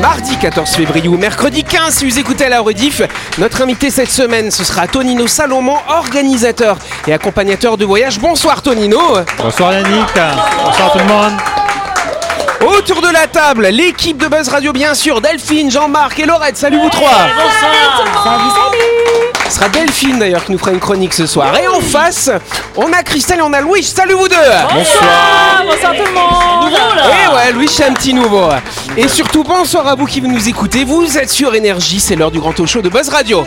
Mardi 14 février ou mercredi 15, si vous écoutez à la rediff, notre invité cette semaine, ce sera Tonino Salomon, organisateur et accompagnateur de voyage. Bonsoir Tonino. Bonsoir Yannick, bonsoir tout le monde. Autour de la table, l'équipe de Buzz Radio bien sûr, Delphine, Jean-Marc et Laurette. Salut vous trois. Salut, salut Ce sera Delphine d'ailleurs qui nous fera une chronique ce soir. Et en face, on a Christelle et on a Louis. Salut vous deux. Bonsoir Bonsoir tout le monde Et ouais, Louis, c'est un petit nouveau. Et surtout, bonsoir à vous qui nous écoutez. Vous êtes sur Énergie, c'est l'heure du grand talk show de Buzz Radio.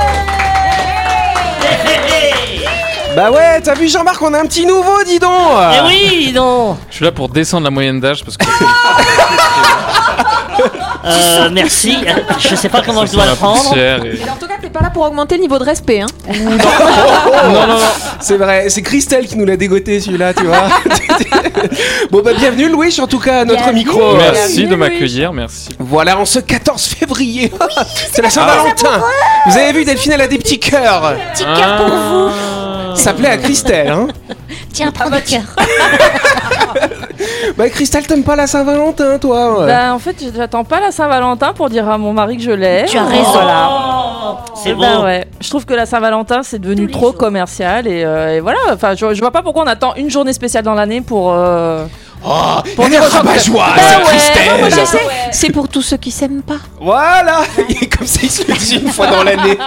Bah ouais, t'as vu Jean-Marc, on a un petit nouveau, dis donc. Eh oui, non Je suis là pour descendre la moyenne d'âge parce que euh, Merci, je sais pas comment je dois la le prendre. Mais en tout cas, t'es pas là pour augmenter le niveau de respect. Hein. Non, non, non. C'est vrai, c'est Christelle qui nous l'a dégoté celui-là, tu vois. bon bah bienvenue Louis, en tout cas à notre Bienvenue. micro. Merci bienvenue, de m'accueillir, merci. Voilà, en ce 14 février, c'est la Saint-Valentin. Vous avez vu Delphine, elle a des petits cœurs. Petit cœur pour vous. Ça plaît à Christelle, hein. Tiens, prends votre cœur. Bah Christelle, t'aimes pas la Saint-Valentin, toi Bah, en fait, j'attends pas la Saint-Valentin pour dire à mon mari que je l'aime. Tu as raison. Voilà. C'est Bah beau. ouais. Je trouve que la Saint-Valentin c'est devenu trop jours. commercial et, euh, et voilà. Enfin, je, je vois pas pourquoi on attend une journée spéciale dans l'année pour. euh, Oh, Pour que- rabat-joie, Bah c'est bah, c'est- C'est pour tous ceux qui s'aiment pas. Voilà, comme ça il se le dit une fois dans l'année.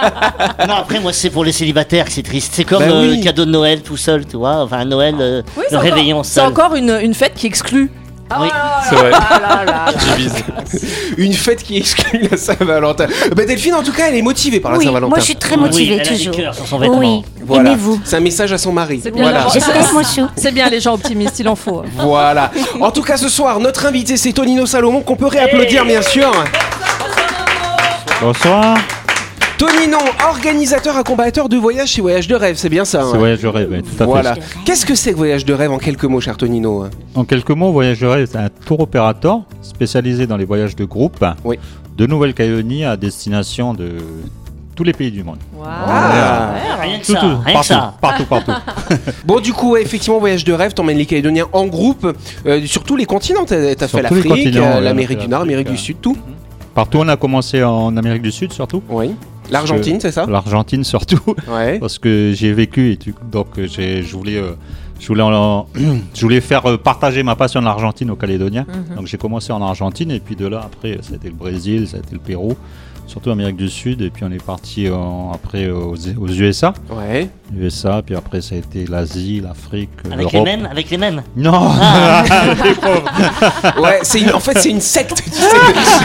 Non, après, moi, c'est pour les célibataires que c'est triste. C'est comme Bah euh, oui. le cadeau de Noël tout seul, tu vois. Enfin, Noël, euh, Oui, c'est le encore- réveillon C'est seul. encore une, une fête qui exclut. Oui. C'est vrai. Ah là là là. Divise. Une fête qui exclut la Saint-Valentin. Bah Delphine, en tout cas, elle est motivée par la Oui, Saint-Valentin. moi je suis très Oui, motivée elle a des toujours. cœurs sur son vêtement. Oui, Voilà. aimez-vous. C'est un message à son mari. C'est bien Voilà. la- J'espère, moi chou. C'est bien les gens optimistes, il en faut. Voilà. En tout cas, ce soir, notre invité, c'est Tonino Salomon, qu'on peut réapplaudir, bien sûr. Bonsoir. Tonino, organisateur, accompagnateur de voyage chez Voyage de Rêve, c'est bien ça. C'est hein Voyage de rêve, ouais, tout à Voilà. fait. Qu'est-ce que c'est que Voyage de Rêve en quelques mots, cher Tonino En quelques mots, Voyage de rêve, c'est un tour opérateur spécialisé dans les voyages de groupe Oui. de Nouvelle-Calédonie à destination de tous les pays du monde. Ah. Rien que Tout, ça, tout, rien que partout, ça. partout, partout. Bon, du coup, ouais, effectivement, Voyage de Rêve, t'emmènes les Calédoniens en groupe euh, sur tous les continents. T'as Sur fait tous les l'Afrique, continents, euh, l'Amérique du Nord, l'Amérique du euh. Sud, tout. Partout, on a commencé en Amérique du Sud surtout. Oui. L'Argentine, c'est ça L'Argentine surtout, Ouais. parce que j'ai vécu et tu- donc euh, j'ai, je voulais, euh, je voulais, en- je voulais faire euh, partager ma passion de l'Argentine aux Calédoniens. Donc j'ai commencé en Argentine et puis de là après ça a été le Brésil, ça a été le Pérou, surtout l'Amérique du Sud et puis on est parti en- après aux, aux USA, Ouais. USA puis après ça a été l'Asie, l'Afrique, Avec les mêmes, avec les mêmes. Non, Ouais, c'est une- en fait, c'est une secte. Tu sais,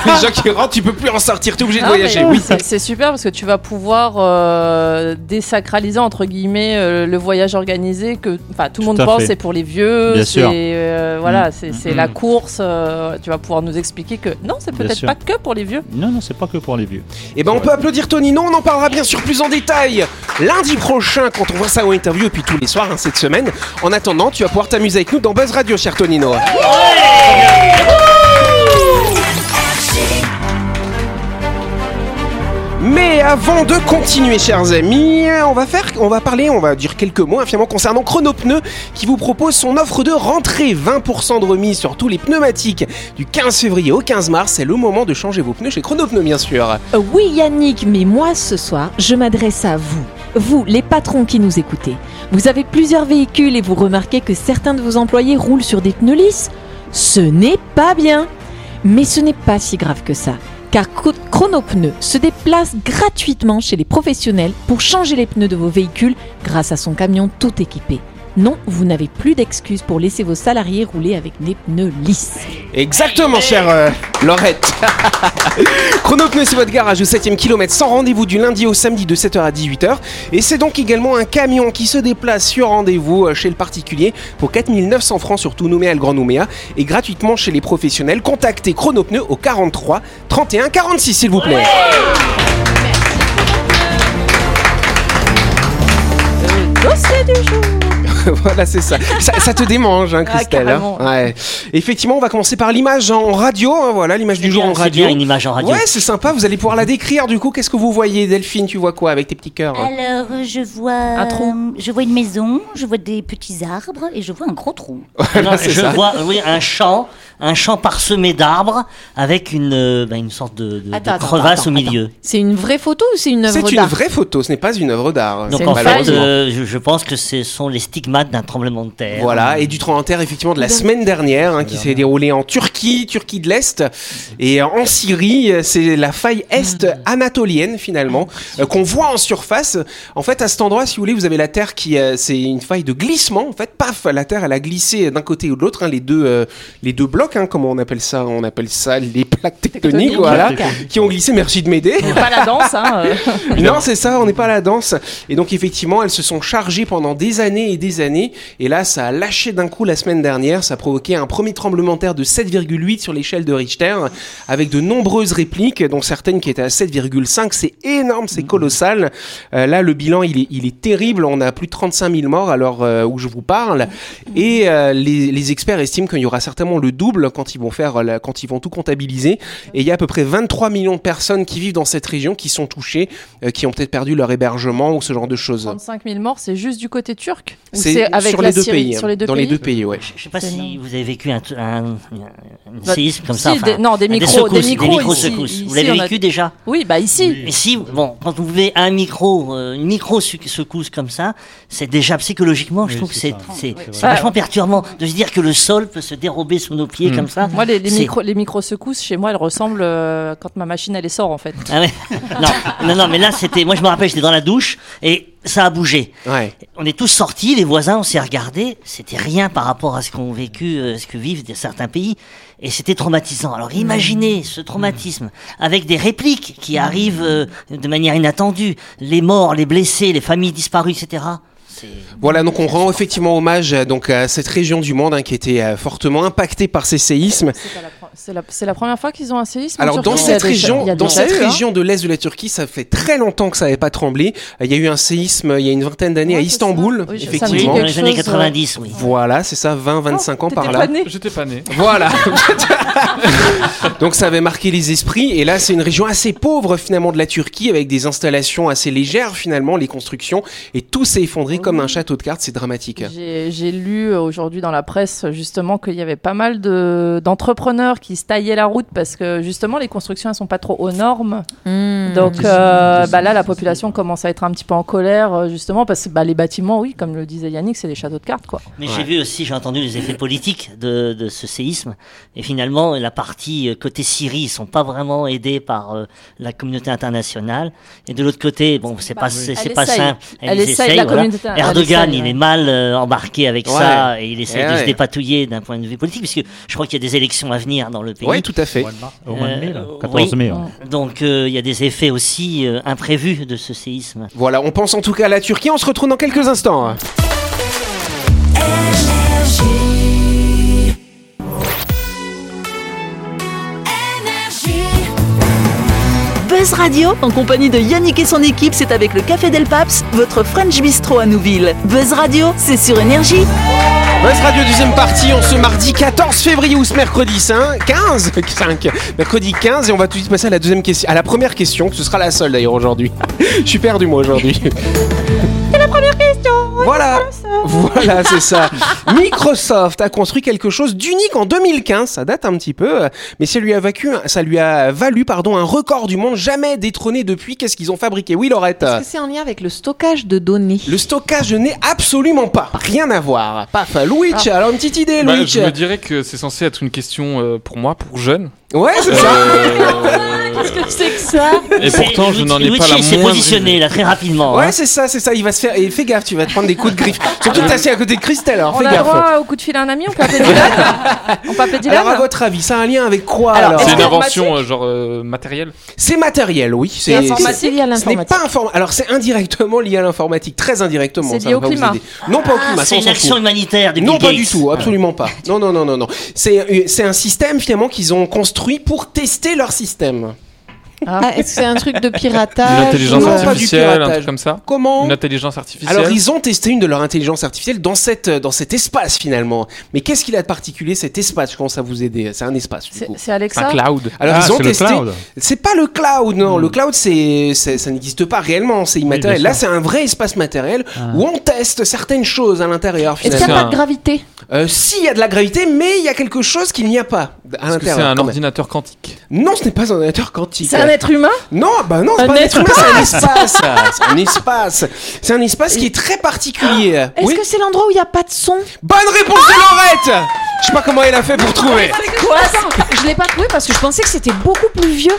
les gens qui rentrent, tu peux plus en sortir, t'es obligé de Non, voyager. mais Oui. c'est- C'est super parce que tu vas pouvoir euh, désacraliser entre guillemets euh, le voyage organisé que enfin tout le monde pense fait. c'est pour les vieux, Bien c'est sûr. euh, voilà, c'est c'est Mm. la course. euh, tu vas pouvoir nous expliquer que non, c'est peut-être pas que pour les vieux. non, non, c'est pas que pour les vieux. Et ben, on peut applaudir Tonino. On en parlera bien sûr plus en détail lundi prochain quand on voit ça en interview et puis tous les soirs hein, cette semaine. En attendant, tu vas pouvoir t'amuser avec nous dans Buzz Radio, cher Tonino. Mais avant de continuer, chers amis, on va parler, on va dire quelques mots finalement concernant Chronopneu qui vous propose son offre de rentrée, 20% de remise sur tous les pneumatiques du 15 février au 15 mars. C'est le moment de changer vos pneus chez Chronopneu, bien sûr. Oui Yannick, mais moi ce soir, je m'adresse à vous. Vous, les patrons qui nous écoutez. Vous avez plusieurs véhicules et vous remarquez que certains de vos employés roulent sur des pneus lisses Ce n'est pas bien. Mais ce n'est pas si grave que ça. Car Chro- Chronopneu se déplace gratuitement chez les professionnels pour changer les pneus de vos véhicules grâce à son camion tout équipé. Non, vous n'avez plus d'excuses pour laisser vos salariés rouler avec des pneus lisses. Exactement, chère euh, Laurette. Chronopneu, c'est votre garage au 7ème kilomètre sans rendez-vous du lundi au samedi de 7h à 18h. Et c'est donc également un camion qui se déplace sur rendez-vous euh, chez le particulier pour 4900 francs sur tout Nouméa le Grand Nouméa et gratuitement chez les professionnels. Contactez Chronopneu au 43 31 46 s'il vous plaît. Dossier du jour. voilà, c'est ça. ça. ça te démange, hein, Ah, Christelle. hein. ouais. Effectivement, on va commencer par l'image en radio. hein, voilà, l'image du C'est jour bien, en c'est radio. bien une image en radio. Ouais, c'est sympa. Vous allez pouvoir la décrire. Du coup, qu'est-ce que vous voyez, Delphine? Tu vois quoi avec tes petits cœurs? Alors, je vois. Un trou. euh, Je vois une maison, je vois des petits arbres et je vois un gros trou. Non, je ça. vois oui, un champ, un champ parsemé d'arbres avec une, euh, bah, une sorte de, Attends, crevasse attends, au milieu. C'est une vraie photo ou c'est une œuvre C'est une d'art? vraie photo. Ce n'est pas une œuvre d'art. Donc C'est en fait, euh, je, je pense que ce sont les stigmates d'un tremblement de terre. Voilà, et du tremblement de terre effectivement de la semaine dernière hein, qui s'est déroulé en Turquie, Turquie de l'Est, et en Syrie, c'est la faille est anatolienne finalement euh, qu'on voit en surface. En fait, à cet endroit, si vous voulez, vous avez la terre qui, euh, c'est une faille de glissement. En fait, paf, la terre elle a glissé d'un côté ou de l'autre, hein, les deux, euh, les deux blocs, hein, comment on appelle ça? On appelle ça les plaques tectoniques, voilà, qui ont glissé. Merci de m'aider. Pas la danse, hein. euh. Non, c'est ça, on n'est pas à la danse. Et donc, effectivement, elles se sont chargées pendant des années et des années. Et là, ça a lâché d'un coup la semaine dernière. Ça a provoqué un premier tremblement de terre de 7,8 sur l'échelle de Richter, avec de nombreuses répliques, dont certaines qui étaient à 7,5. C'est énorme, c'est colossal. Euh, là, le bilan, il est, il est terrible. On a plus de 35 000 morts à l'heure où je vous parle. Et euh, les, les experts estiment qu'il y aura certainement le double quand ils vont faire, la- quand ils vont tout comptabiliser. Et il y a à peu près 23 millions de personnes qui vivent dans cette région qui sont touchées, euh, qui ont peut-être perdu leur hébergement ou ce genre de choses. 35 000 morts, c'est juste du côté turc C'est avec sur la les deux Syrie pays. Sur les deux dans pays les deux pays, ouais. Je, je sais pas si énorme. vous avez vécu un, un, un Bah, séisme comme si, ça. enfin, des- non, des micros- secousses, des micros ici. secousses. Ici, Vous l'avez on a- vécu déjà Oui, bah ici. Mais si, bon, quand vous vivez un micro, euh, une micro sec- secousse comme ça, c'est déjà psychologiquement, je Oui, trouve que c'est c'est vachement perturbant de se dire que le sol peut se dérober sous nos pieds Mm. comme ça. Moi, les, les, C'est- micro, les micro-secousses, chez moi, elles ressemblent euh, quand ma machine, elle sort, en fait. Ah ouais. non, non, non, mais là c'était, moi je me rappelle, j'étais dans la douche et ça a bougé. Ouais. On est tous sortis, les voisins, on s'est regardés, c'était rien par rapport à ce qu'ont vécu, euh, ce que vivent certains pays, et c'était traumatisant. Alors imaginez ce traumatisme avec des répliques qui arrivent euh, de manière inattendue, les morts, les blessés, les familles disparues, etc. Voilà, donc on rend effectivement hommage euh, donc à cette région du monde hein, qui était euh, fortement impactée par ces séismes. C'est la première fois qu'ils ont un séisme Alors dans cette région, a dans cette hein. région de l'est de la Turquie, ça fait très longtemps que ça n'avait pas tremblé. Euh, Il y a eu un séisme il y a une vingtaine d'années Ouais, à Istanbul, ça. Oui, effectivement. dans les années chose, 90, oui. Voilà, c'est ça, 20-25 ans Oh, par t'étais là. pas né. J'étais pas né. Voilà. Donc ça avait marqué les esprits et là c'est une région assez pauvre finalement de la Turquie avec des installations assez légères finalement les constructions et tout s'est effondré comme un château de cartes, c'est dramatique. J'ai lu euh, aujourd'hui dans la presse justement qu'il y avait pas mal de- d'entrepreneurs qui se taillaient la route parce que justement les constructions elles sont pas trop aux normes. Hmm. Donc euh, bah là la population commence à être un petit peu en colère euh, justement parce que bah, les bâtiments oui comme le disait Yannick c'est des châteaux de cartes quoi. Mais Ouais. j'ai vu aussi, j'ai entendu les effets politiques de, de ce séisme. Et finalement, la partie euh, côté Syrie, ils sont pas vraiment aidés par euh, la communauté internationale. Et de l'autre côté, bon, c'est pas, c'est, pas essaye. simple. Elle Ils essaye, essayent, la voilà. communauté- elle Erdogan, essaye, il est mal euh, embarqué avec Ouais. ça et il essaie Eh de ouais. se dépatouiller d'un point de vue politique, puisque je crois qu'il y a des élections à venir dans le pays. Oui, tout à fait. Au mois de mai, là, Euh, 14 oui. mai. ouais. Donc euh, il y a des effets aussi euh, imprévus de ce séisme. Voilà, on pense en tout cas à la Turquie, on se retrouve dans quelques instants. Buzz Radio, en compagnie de Yannick et son équipe, c'est avec le Café Del Paps, votre French Bistro à Nouville. Buzz Radio, c'est sur Énergie. Buzz Radio deuxième partie, on se mardi 14 février ou ce mercredi 5, 15, 5, mercredi 15 et on va tout de suite passer à la deuxième question, à la première question, que ce sera la seule d'ailleurs aujourd'hui. Je suis perdu moi aujourd'hui. C'est la première question. Voilà, voilà c'est ça. Microsoft a construit quelque chose d'unique en 2015, ça date un petit peu, mais ça lui a vacu, ça lui a valu pardon un record du monde jamais détrôné depuis. Qu'est-ce qu'ils ont fabriqué? Oui Laurette. Est-ce que c'est en lien avec le stockage de données Le stockage n'est absolument pas, rien à voir. Paf, Louis, alors une petite idée, Bah, Louis. je me dirais que c'est censé être une question euh, pour moi, pour jeune. Ouais, c'est ça. Qu'est-ce que c'est que ça Et pourtant, je n'en ai pas la Luigi s'est moindre positionné là très rapidement. Ouais, hein. c'est ça, c'est ça. Il va se faire. Et fais gaffe, tu vas te prendre des coups de griffe. Surtout t'es assis à côté de Christelle, alors On fais a gaffe. droit au coup de fil à un ami On peut appeler Dylan On peut appeler Dylan Alors, à votre avis, ça a un lien avec quoi Alors, alors C'est une invention euh, genre euh, matérielle C'est matériel, oui. C'est lié à Ce n'est l'informatique. pas informatique. Alors, c'est indirectement lié à l'informatique, très indirectement. C'est lié au climat. Non, pas au Ah, climat. c'est on une action humanitaire Non, pas du tout, absolument pas. Non, non, non, non, non. C'est euh, c'est un système finalement qu'ils ont construit pour tester leur système. Ah, Est-ce que c'est un truc de Une piratage intelligence non, pas du artificielle, un truc comme ça Comment Une intelligence artificielle Alors ils ont testé une de leur intelligence artificielle dans cette dans cet espace finalement. Mais qu'est-ce qu'il a de particulier cet espace? Je commence à vous aider. C'est un espace du C'est coup. c'est C'est Alexa un cloud. Alors Ah, ils ont c'est le testé. cloud. C'est pas le cloud, non. Hmm. Le cloud, c'est, ça n'existe pas réellement, c'est immatériel. Là, c'est un vrai espace matériel Ah. où on teste certaines choses à l'intérieur. Est-ce qu'il n'y a C'est pas de gravité? Euh, si, il y a de la gravité, mais il y a quelque chose qu'il n'y a pas à que c'est l'intérieur. un quand même. ordinateur quantique Non, ce n'est pas un ordinateur quantique. C'est un être humain? Non, bah non, c'est Un pas un être humain, c'est un espace. C'est un espace. C'est un espace qui est très particulier. Est-ce Oui. que c'est l'endroit où il n'y a pas de son? Bonne réponse de Laurette. Je sais pas comment elle a fait pour trouver. Quoi Attends, je l'ai pas trouvé parce que je pensais que c'était beaucoup plus vieux.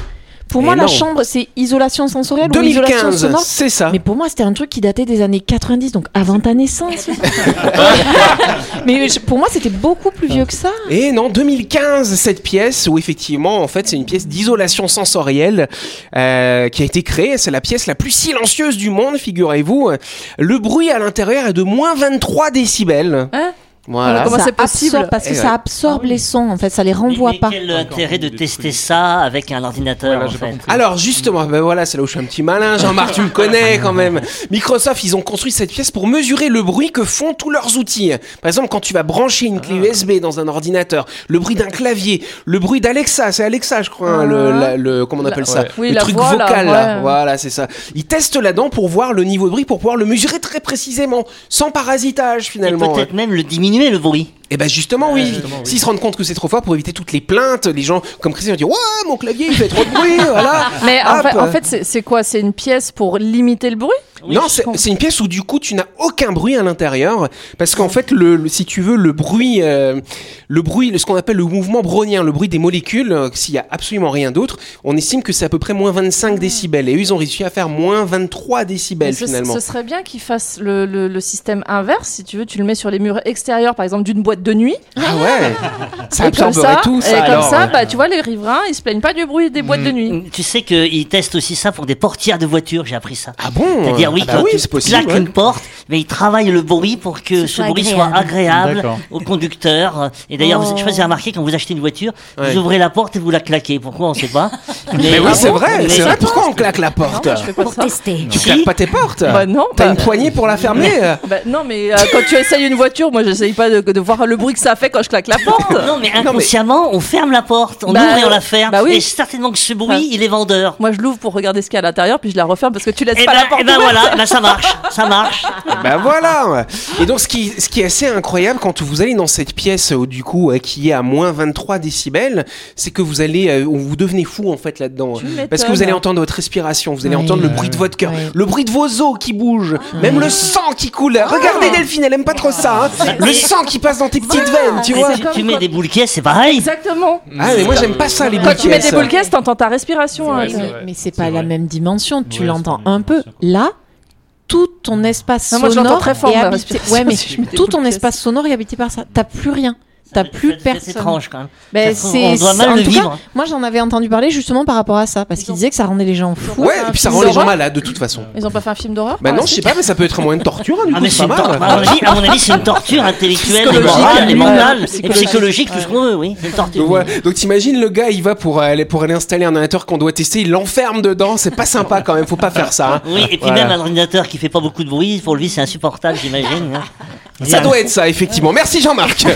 Pour Mais moi, la chambre, c'est isolation sensorielle ou isolation 2015, sonore. c'est ça. Mais pour moi, c'était un truc qui datait des années 90, donc avant ta naissance. Mais je- pour moi, c'était beaucoup plus vieux que ça. Et non, 2015, cette pièce où effectivement, en fait, c'est une pièce d'isolation sensorielle euh, qui a été créée. C'est la pièce la plus silencieuse du monde, figurez-vous. Le bruit à l'intérieur est de moins 23 décibels. Hein? Voilà. Comment Ça c'est possible absorbe- Parce que Eh ça absorbe les sons, en fait, ça les Mais, renvoie mais pas. quel intérêt de tester ça avec un ordinateur Voilà, en fait. Alors justement, ben voilà, c'est là où je suis un petit malin, Jean-Marc, tu me connais quand même. Microsoft, ils ont construit cette pièce pour mesurer le bruit que font tous leurs outils. Par exemple, quand tu vas brancher une clé USB dans un ordinateur, le bruit d'un clavier, le bruit d'Alexa, c'est Alexa, je crois, hein, le, la- le- comment on appelle ça, ouais. Le truc voix, vocal, là. ouais. voilà, c'est ça. Ils testent là-dedans pour voir le niveau de bruit, pour pouvoir le mesurer très précisément, sans parasitage finalement. peut-être même le diminuer le bruit. Et ben justement oui, justement, oui. s'ils se rendent compte que c'est trop fort pour éviter toutes les plaintes, les gens comme Christian disent ouais mon clavier il fait trop de bruit, voilà. Mais en fait, en fait, c'est quoi? C'est une pièce pour limiter le bruit? Oui, non, c'est une pièce où du coup tu n'as aucun bruit à l'intérieur parce qu'en fait le, le- si tu veux le bruit euh, le bruit ce qu'on appelle le mouvement brownien, le bruit des molécules, euh, s'il y a absolument rien d'autre, on estime que c'est à peu près moins 25 décibels et eux ils ont réussi à faire moins 23 décibels ce, finalement. ce serait bien qu'ils fassent le, le- le système inverse. Si tu veux, tu le mets sur les murs extérieurs, par exemple, d'une boîte de nuit. Ah ouais. Ça et comme ça, tout et comme ça bah, tu vois, les riverains, ils se plaignent pas du bruit des boîtes de nuit. Tu sais qu'ils testent aussi ça pour des portières de voitures, j'ai appris ça. Ah bon? C'est-à-dire, oui, Ah bah quand oui, tu possible. claques ouais. une porte, mais ils travaillent le bruit pour que Ce bruit agréable. soit agréable au conducteur. Et d'ailleurs, vous- je sais pas si vous avez remarqué, quand vous achetez une voiture, Ouais. vous ouvrez la porte et vous la claquez. Pourquoi, on sait pas. Mais oui, Ah c'est bon vrai, c'est vrai. Pourquoi on claque la porte Non, je Pour ça. tester. Tu Si. claques pas tes portes Bah non, T'as bah- une poignée pour la fermer Bah, non, mais euh, quand tu essayes une voiture, moi, j'essaye pas de, de voir le bruit que ça fait quand je claque la porte. Non, mais inconsciemment, on ferme la porte, on Bah, ouvre et on la ferme. bah oui. Et certainement que ce bruit, il est vendeur. Moi, je l'ouvre pour regarder ce qu'il y a à l'intérieur, puis je la referme parce que tu laisses Et pas ben, la porte eh ben ouverte. voilà, eh ben ça marche, ça marche. Bah voilà Et donc ce qui, ce qui est assez incroyable quand vous allez dans cette pièce euh, du coup euh, qui est à moins 23 décibels, c'est que vous allez, euh, vous devenez fou en fait là-dedans. Parce que vous allez entendre votre respiration, vous allez Oui. entendre le bruit de votre cœur, le bruit de vos os qui bougent, même le sang qui coule. Regardez Delphine, elle aime pas trop ça. hein. Le Mais- sang qui passe dans tes petites veines, tu vois. Si tu mets des boules c'est pareil. Exactement. Ah mais moi j'aime pas ça les Quand tu mets boules des boules t'entends ta respiration. hein. Mais, vrai. mais c'est pas la même dimension, tu Ouais, l'entends un peu. Là, tout ton espace Non, moi, sonore très fort, est ma habité. Ouais, mais tout ton espace sonore est habité par ça. T'as plus rien. T'as plus C'est- c'est personne. étrange quand même. Ben, on doit mal en le tout vivre. cas, moi j'en avais entendu parler justement par rapport à ça parce qu'ils disaient que ça rendait les gens fous. Ouais, et puis ça rend les gens malades de toute façon. Ils ont pas fait un film d'horreur Bah non, je sais pas, mais ça peut être un moyen de torture, hein, du Ah, coup, mais c'est pas mal. à, mon avis, c'est une torture intellectuelle, et morale, et mentale, et psychologique. tout ce qu'on veut, oui. Une torture. Donc, t'imagines le gars, il va pour aller pour aller installer un ordinateur qu'on doit tester, il l'enferme dedans, c'est pas sympa quand même, faut pas faire ça. hein. Oui, et puis même un ordinateur qui fait pas beaucoup de bruit, pour lui, c'est insupportable, j'imagine. hein. Ça doit être ça, effectivement. Merci Jean-Marc.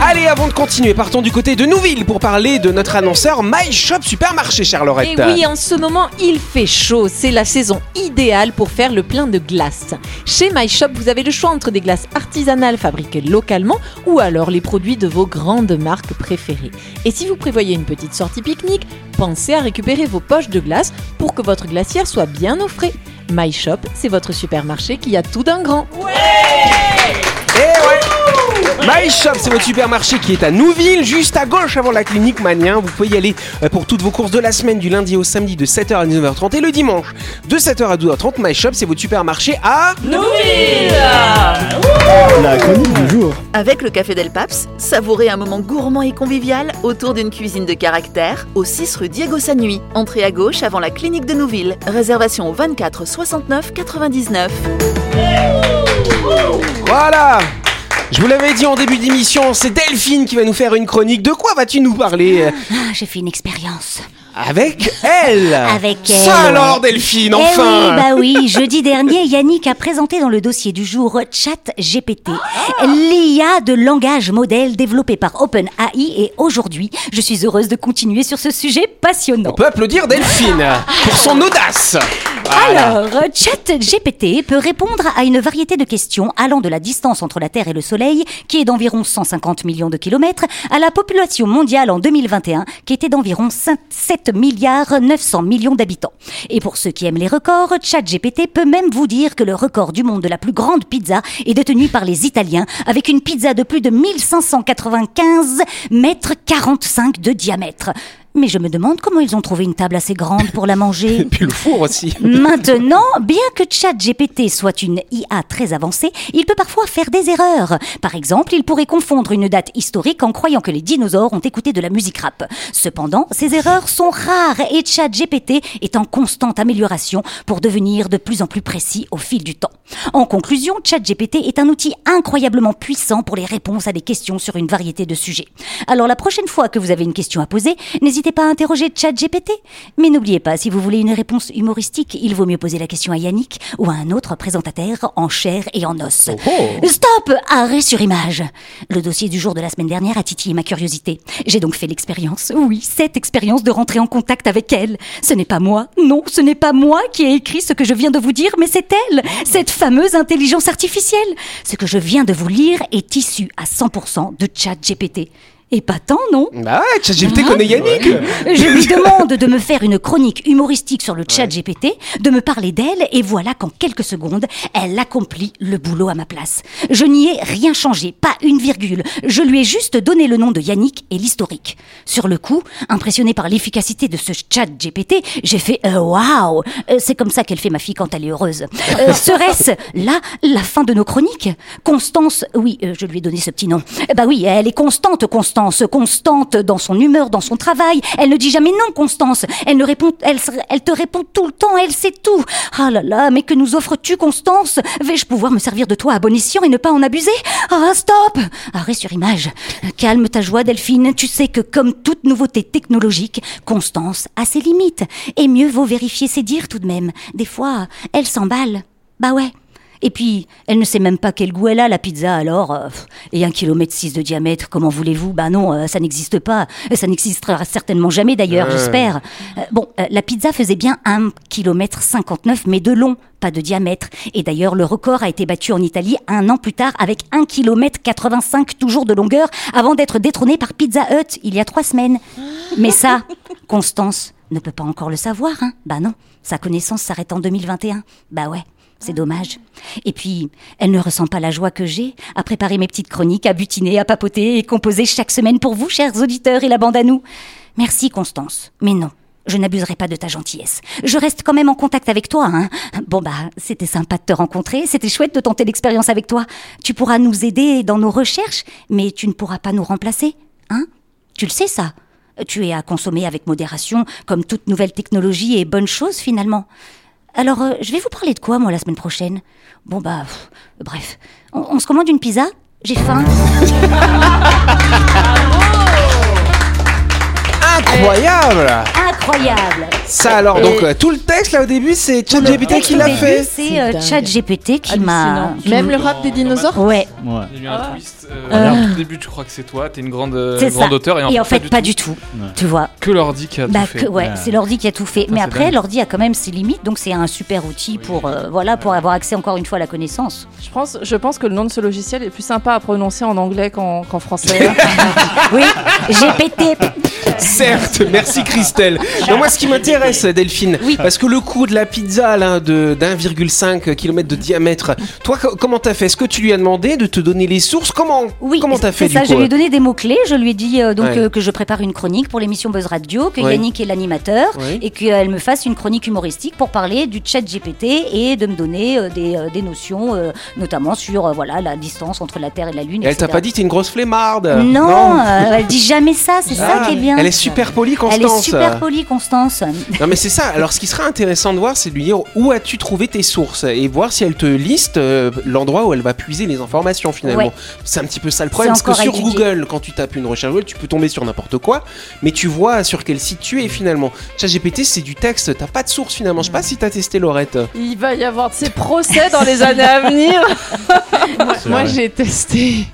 Allez, avant de continuer, partons du côté de Nouville pour parler de notre annonceur My Shop Supermarché, chère Laurette. Et oui, en ce moment, il fait chaud. C'est la saison idéale pour faire le plein de glace. Chez My Shop, vous avez le choix entre des glaces artisanales fabriquées localement ou alors les produits de vos grandes marques préférées. Et si vous prévoyez une petite sortie pique-nique, pensez à récupérer vos poches de glace pour que votre glacière soit bien au. My Shop, c'est votre supermarché qui a tout d'un grand. Eh ouais. My Shop, c'est votre supermarché qui est à Nouville, juste à gauche avant la clinique Manien. Vous pouvez y aller euh, pour toutes vos courses de la semaine, du lundi au samedi de 7h à 19h30 et le dimanche de 7h à 12h30. My Shop, c'est votre supermarché à La chronique du jour. Avec le Café Del Paps, savourez un moment gourmand et convivial autour d'une cuisine de caractère au 6 rue Diego Sanui. Entrée à gauche avant la clinique de Nouville. Réservation au 24 69 99. Voilà je vous l'avais dit en début d'émission, c'est Delphine qui va nous faire une chronique. De quoi vas-tu nous parler? Ah, j'ai fait une expérience. Avec elle Avec elle. Ça alors. Delphine, Eh enfin oui, bah oui, jeudi dernier, Yannick a présenté dans le dossier du jour Chat GPT, l'IA de langage modèle développé par OpenAI et aujourd'hui, je suis heureuse de continuer sur ce sujet passionnant. On peut applaudir Delphine pour son audace Voilà. Alors, ChatGPT peut répondre à une variété de questions allant de la distance entre la Terre et le Soleil, qui est d'environ 150 millions de kilomètres, à la population mondiale en 2021, qui était d'environ 5 7 milliards 900 millions d'habitants. Et pour ceux qui aiment les records, ChatGPT peut même vous dire que le record du monde de la plus grande pizza est détenu par les Italiens, avec une pizza de plus de 1595 mètres 45 de diamètre. Mais je me demande comment ils ont trouvé une table assez grande pour la manger. Et puis le four aussi. Maintenant, bien que ChatGPT soit une IA très avancée, il peut parfois faire des erreurs. Par exemple, il pourrait confondre une date historique en croyant que les dinosaures ont écouté de la musique rap. Cependant, ces erreurs sont rares et ChatGPT est en constante amélioration pour devenir de plus en plus précis au fil du temps. En conclusion, ChatGPT est un outil incroyablement puissant pour les réponses à des questions sur une variété de sujets. Alors la prochaine fois que vous avez une question à poser, n'hésitez pas à interroger ChatGPT. Mais n'oubliez pas, si vous voulez une réponse humoristique, il vaut mieux poser la question à Yannick ou à un autre présentateur en chair et en os. Stop Arrêt sur image Le dossier du jour de la semaine dernière a titillé ma curiosité. J'ai donc fait l'expérience, oui, cette expérience de rentrer en contact avec elle. Ce n'est pas moi, non, ce n'est pas moi qui ai écrit ce que je viens de vous dire, mais c'est elle, cette fameuse intelligence artificielle. Ce que je viens de vous lire est issu à 100% de ChatGPT. Et pas tant, non Bah ouais, ChatGPT connaît Yannick je lui demande de me faire une chronique humoristique sur le chat GPT, de me parler d'elle, et voilà qu'en quelques secondes, elle accomplit le boulot à ma place. Je n'y ai rien changé, pas une virgule. Je lui ai juste donné le nom de Yannick et l'historique. Sur le coup, impressionné par l'efficacité de ce chat GPT, j'ai fait euh, waouh Euh, C'est comme ça qu'elle fait ma fille quand elle est heureuse. Euh, Serait-ce là la fin de nos chroniques? Constance, oui, euh, je lui ai donné ce petit nom. Bah oui, elle est constante, Constance, constante dans son humeur, dans son travail. Elle ne dit jamais non, Constance. Elle ne répond, elle, te répond tout le temps. Elle sait tout. Ah là là, mais que nous offres-tu, Constance? Vais-je pouvoir me servir de toi à bon escient et ne pas en abuser? Ah stop Arrêt sur image. Calme ta joie, Delphine. Tu sais que comme toute nouveauté technologique, Constance a ses limites. Et mieux vaut vérifier ses dires tout de même. Des fois, elle s'emballe. Bah ouais. Et puis, elle ne sait même pas quel goût elle a, la pizza, alors. euh, et un kilomètre six de diamètre, comment voulez-vous? Bah non, euh, ça n'existe pas. Ça n'existera certainement jamais d'ailleurs, j'espère. Euh, bon, euh, la pizza faisait bien un kilomètre 59, mais de long, pas de diamètre. Et d'ailleurs, le record a été battu en Italie un an plus tard avec un kilomètre 85 toujours de longueur, avant d'être détrôné par Pizza Hut il y a trois semaines. Mais ça, Constance ne peut pas encore le savoir, hein Bah non, sa connaissance s'arrête en 2021. Bah ouais. C'est dommage. Et puis, elle ne ressent pas la joie que j'ai à préparer mes petites chroniques, à butiner, à papoter et composer chaque semaine pour vous, chers auditeurs, et la bande à nous. Merci, Constance. Mais non, je n'abuserai pas de ta gentillesse. Je reste quand même en contact avec toi, hein. Bon bah, c'était sympa de te rencontrer, c'était chouette de tenter l'expérience avec toi. Tu pourras nous aider dans nos recherches, mais tu ne pourras pas nous remplacer, hein Tu le sais ça Tu es à consommer avec modération, comme toute nouvelle technologie et bonne chose finalement. Alors, euh, je vais vous parler de quoi, moi, la semaine prochaine? Bon, bah, pff, bref. On, on se commande une pizza? J'ai faim. Incroyable Incroyable Ça alors, donc euh, tout le texte là au début, c'est ChatGPT qui l'a fait. C'est euh. ChatGPT qui m'a... Même le rap des dinosaures? Ouais, Ouais. Il y a eu un twist. Euh, Euh. Au tout début, tu crois que c'est toi, t'es une grande, euh, c'est grande ça. auteure, et en, Et en fait, pas tout. du tout. Ouais. Tu vois Que l'ordi qui a bah, tout fait. que- ouais, Ouais. c'est l'ordi qui a tout fait. Mais après, dingue. l'ordi a quand même ses limites, donc c'est un super outil pour, euh, voilà, pour avoir accès encore une fois à la connaissance. Je pense, je pense que le nom de ce logiciel est plus sympa à prononcer en anglais qu'en qu'en français. Oui, GPT. Certes, merci Christelle. Non, moi, ce qui m'intéresse, Delphine, Oui. parce que le coût de la pizza là, de d'1,5 km de diamètre, toi, co- comment t'as fait? Est-ce que tu lui as demandé de te donner les sources? Comment Oui, Comment t'as fait du ça, coup je lui ai donné des mots-clés. Je lui ai dit euh, donc Ouais. euh, que je prépare une chronique pour l'émission Buzz Radio, que Ouais. Yannick est l'animateur Ouais. et qu'elle me fasse une chronique humoristique pour parler du chat GPT et de me donner euh, des, euh, des notions, euh, notamment sur euh, voilà, la distance entre la Terre et la Lune. Et elle t'a pas dit t'es une grosse flemmarde? Non, euh, elle dit jamais ça, c'est Ah, ça qui est bien. Elle est super polie, Elle est Constance. super polie, Constance. Non mais c'est ça. Alors ce qui serait intéressant de voir, c'est de lui dire où as-tu trouvé tes sources? Et voir si elle te liste euh, l'endroit où elle va puiser les informations finalement. Petit peu ça le problème, parce que sur. Google, quand tu tapes une recherche Google, tu peux tomber sur n'importe quoi, mais tu vois sur quel site tu es finalement. ChatGPT, c'est du texte, t'as pas de source finalement. Je sais pas si t'as testé Laurette. Il va y avoir de ces procès dans les années à venir. moi, moi, j'ai testé.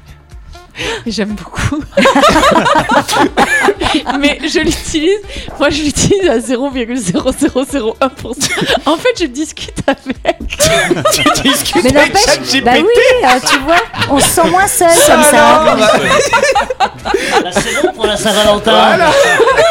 J'aime beaucoup. Mais je l'utilise. Moi, je l'utilise à 0,0001%. En fait, je discute avec. tu discutes Mais avec n'empêche, ChatGPT. bah oui, euh, tu vois, on se sent moins seul comme ça. Alors Là, c'est bon pour la Saint-Valentin. Voilà.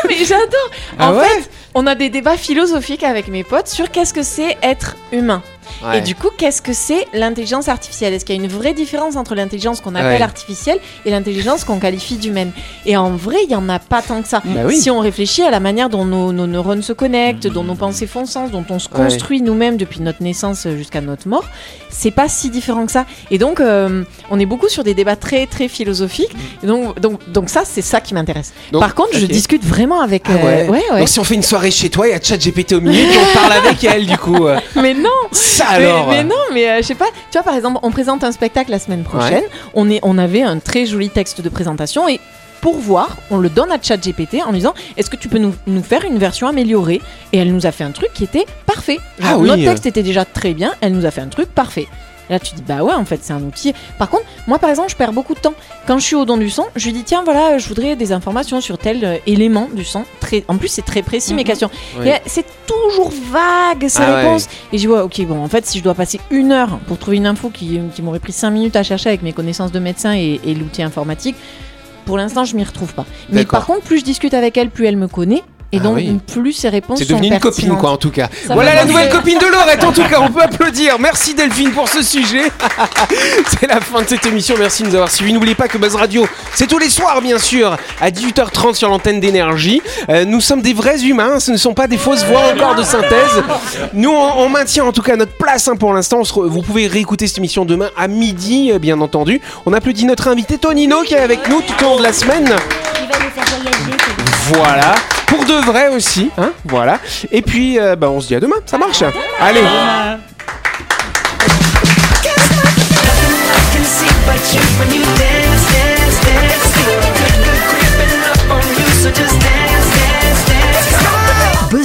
Mais j'adore. Ah en ouais fait, on a des débats philosophiques avec mes potes sur qu'est-ce que c'est être humain. Ouais. Et du coup, qu'est-ce que c'est l'intelligence artificielle? Est-ce qu'il y a une vraie différence entre l'intelligence qu'on appelle Ouais. artificielle et l'intelligence qu'on qualifie d'humaine? Et en vrai, il n'y en a pas tant que ça. Bah oui. Si on réfléchit à la manière dont nos, nos neurones se connectent, dont nos pensées font sens, dont on se Ouais. construit nous-mêmes depuis notre naissance jusqu'à notre mort, c'est pas si différent que ça. Et donc, euh, on est beaucoup sur des débats très très philosophiques. Et donc, donc, donc ça, c'est ça qui m'intéresse. Par contre, je discute vraiment avec. Ah ouais. euh, ouais, ouais. Donc si on fait une soirée chez toi, il y a ChatGPT au milieu, puis on parle avec elle du coup. euh. Mais non Ça Mais- alors. Mais, non, mais euh, je sais pas. Tu vois, par exemple, on présente un spectacle la semaine prochaine. On, est, on avait un très joli texte de présentation et pour voir, on le donne à ChatGPT en lui disant Est-ce que tu peux nous, nous faire une version améliorée? Et elle nous a fait un truc qui était parfait. Genre, Ah oui. Notre texte était déjà très bien, elle nous a fait un truc parfait. Là, tu dis Bah ouais, en fait, c'est un outil. Par contre, moi, par exemple, je perds beaucoup de temps. Quand je suis au don du son, je lui dis Tiens, voilà, je voudrais des informations sur tel euh, élément du son. Très... En plus, c'est très précis, mes questions. Ouais. Et, euh, c'est toujours vague, ces Ah ouais. réponses. Et je dis, ouais, ok, bon, en fait, si je dois passer une heure pour trouver une info qui, qui m'aurait pris cinq minutes à chercher avec mes connaissances de médecin et, et l'outil informatique, pour l'instant, je m'y retrouve pas. Mais D'accord. par contre, plus je discute avec elle, plus elle me connaît. Et Ah donc, oui. plus ses réponses C'est sont devenu une copine, quoi, en tout cas. Ça voilà la nouvelle copine de Laurette, en tout cas, on peut applaudir. Merci Delphine pour ce sujet. c'est la fin de cette émission, merci de nous avoir suivis. N'oubliez pas que Buzz Radio, c'est tous les soirs, bien sûr, à 18h30 sur l'antenne d'énergie. Euh, nous sommes des vrais humains, ce ne sont pas des fausses voix encore de synthèse. Nous, on, on maintient en tout cas notre place hein, pour l'instant. Vous pouvez réécouter cette émission demain à midi, euh, bien entendu. On applaudit notre invité Tonino qui est avec nous tout au long de la semaine. Il va nous faire voyager. Voilà, pour de vrai aussi, hein, voilà. Et puis, euh, bah, on se dit à demain, ça marche. Allez.